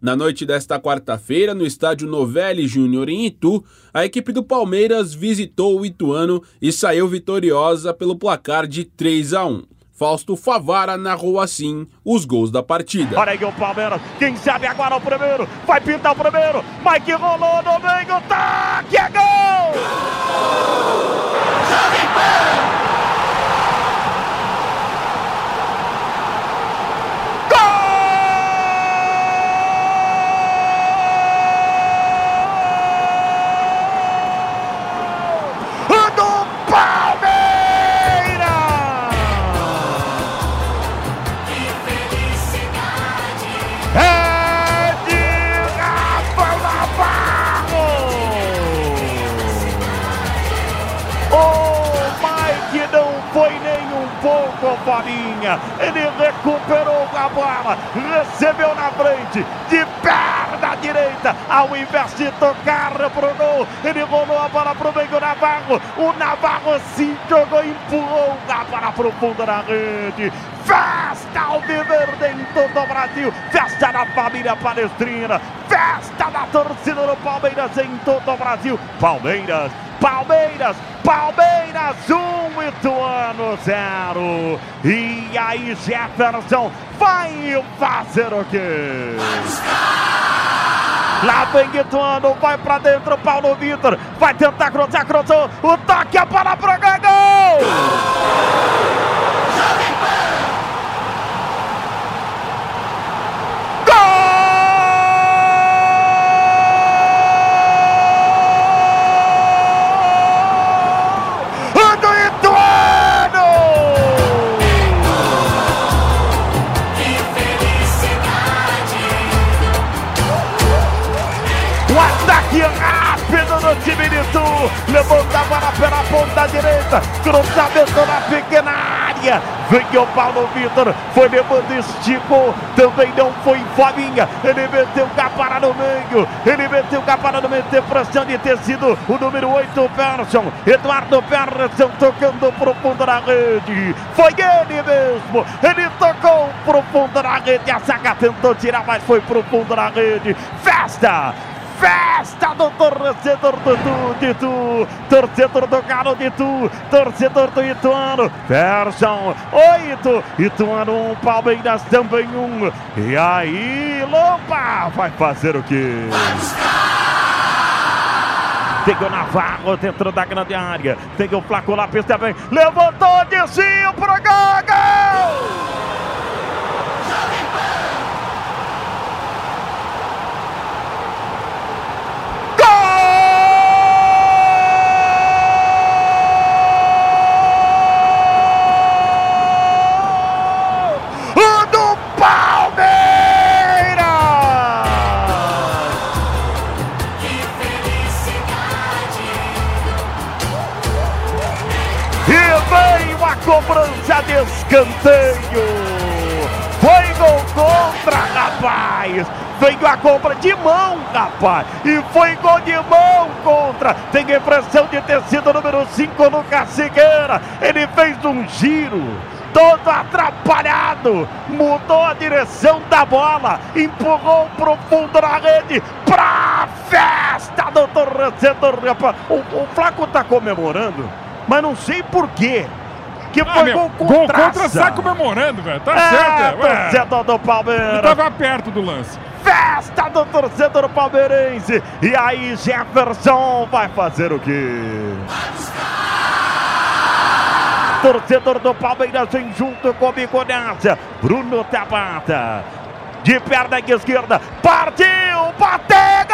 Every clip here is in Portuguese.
Na noite desta quarta-feira, no estádio Novelli Júnior em Itu, a equipe do Palmeiras visitou o Ituano e saiu vitoriosa pelo placar de 3 a 1. Fausto Favara narrou assim os gols da partida. Olha aí o Palmeiras, quem sabe agora o primeiro, vai pintar o primeiro, Mike rolou meio, tá, que é gol! Jovem Farinha. Ele recuperou a bola, recebeu na frente, de perna direita, ao invés de tocar pro gol, ele rolou a bola pro meio Navarro. O Navarro se jogou, empurrou a bola pro fundo da rede. Festa ao viver dentro do Brasil, festa da família palestrina, festa da torcida do Palmeiras em todo o Brasil. Palmeiras Palmeiras, Palmeiras 1, um, Ituano 0. E aí Jefferson vai fazer o quê? Lá vem Ituano, vai pra dentro, Paulo Vitor, vai tentar cruzar, cruzou, o toque, a bola pro gol! Levanta a bola pela ponta direita, cruzamento na pequena área, veio o Paulo Vitor, foi levando, esticou, também não foi Fabinha, ele meteu capara no meio, ele meteu capara no meio, tem pressão de ter sido o número 8, Persson, Eduardo Persson tocando pro fundo da rede, foi ele mesmo, ele tocou pro fundo da rede, a saga tentou tirar, mas foi pro fundo da rede, festa, festa do torcedor do Itu, torcedor do Galo de Itu, torcedor do Ituano, Persson, oito, Ituano um, Palmeiras também um, e aí, Lomba vai fazer o quê? Tem o Navarro dentro da grande área. Tem o Flaco Lápis também. Levantou, desceu pro gol! Cobrança de escanteio. Foi gol contra, rapaz. Veio a compra de mão, rapaz. E foi gol de mão contra. Tem impressão de ter sido número 5 no Cacigueira. Ele fez um giro todo atrapalhado, mudou a direção da bola, empurrou pro fundo da rede, pra festa do torcedor. O, o Flaco tá comemorando, mas não sei porquê que foi ah, meu, gol contra. Gol contra sai comemorando, velho. Tá é, certo. É, torcedor do Palmeiras. Ele tava perto do lance. Festa do torcedor palmeirense. E aí, Jefferson vai fazer o quê? Torcedor do Palmeiras vem junto comigo nessa. Bruno Tabata. De perna esquerda. Partiu! Bateu!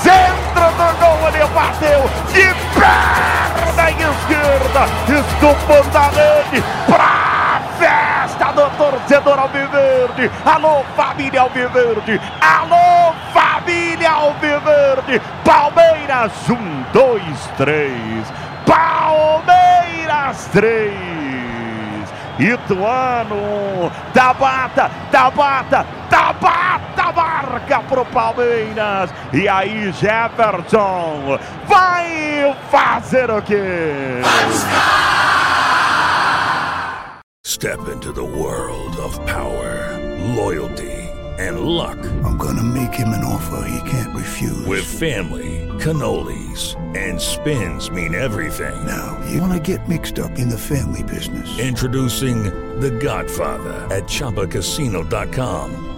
Centro do gol, ele bateu de perna esquerda, estupando a rede pra festa do torcedor Alviverde. Alô, família Alviverde. Alô, família Alviverde. Palmeiras, um, dois, três. Palmeiras, três. Ituano, Tabata, Tabata, Tabata marca pro Palmeiras. E aí, Jefferson vai fazer o quê? Step into the world of power, loyalty, and luck. I'm gonna make him an offer he can't refuse. With family, cannolis, and spins mean everything. Now, you wanna get mixed up in the family business. Introducing The Godfather at ChumbaCasino.com.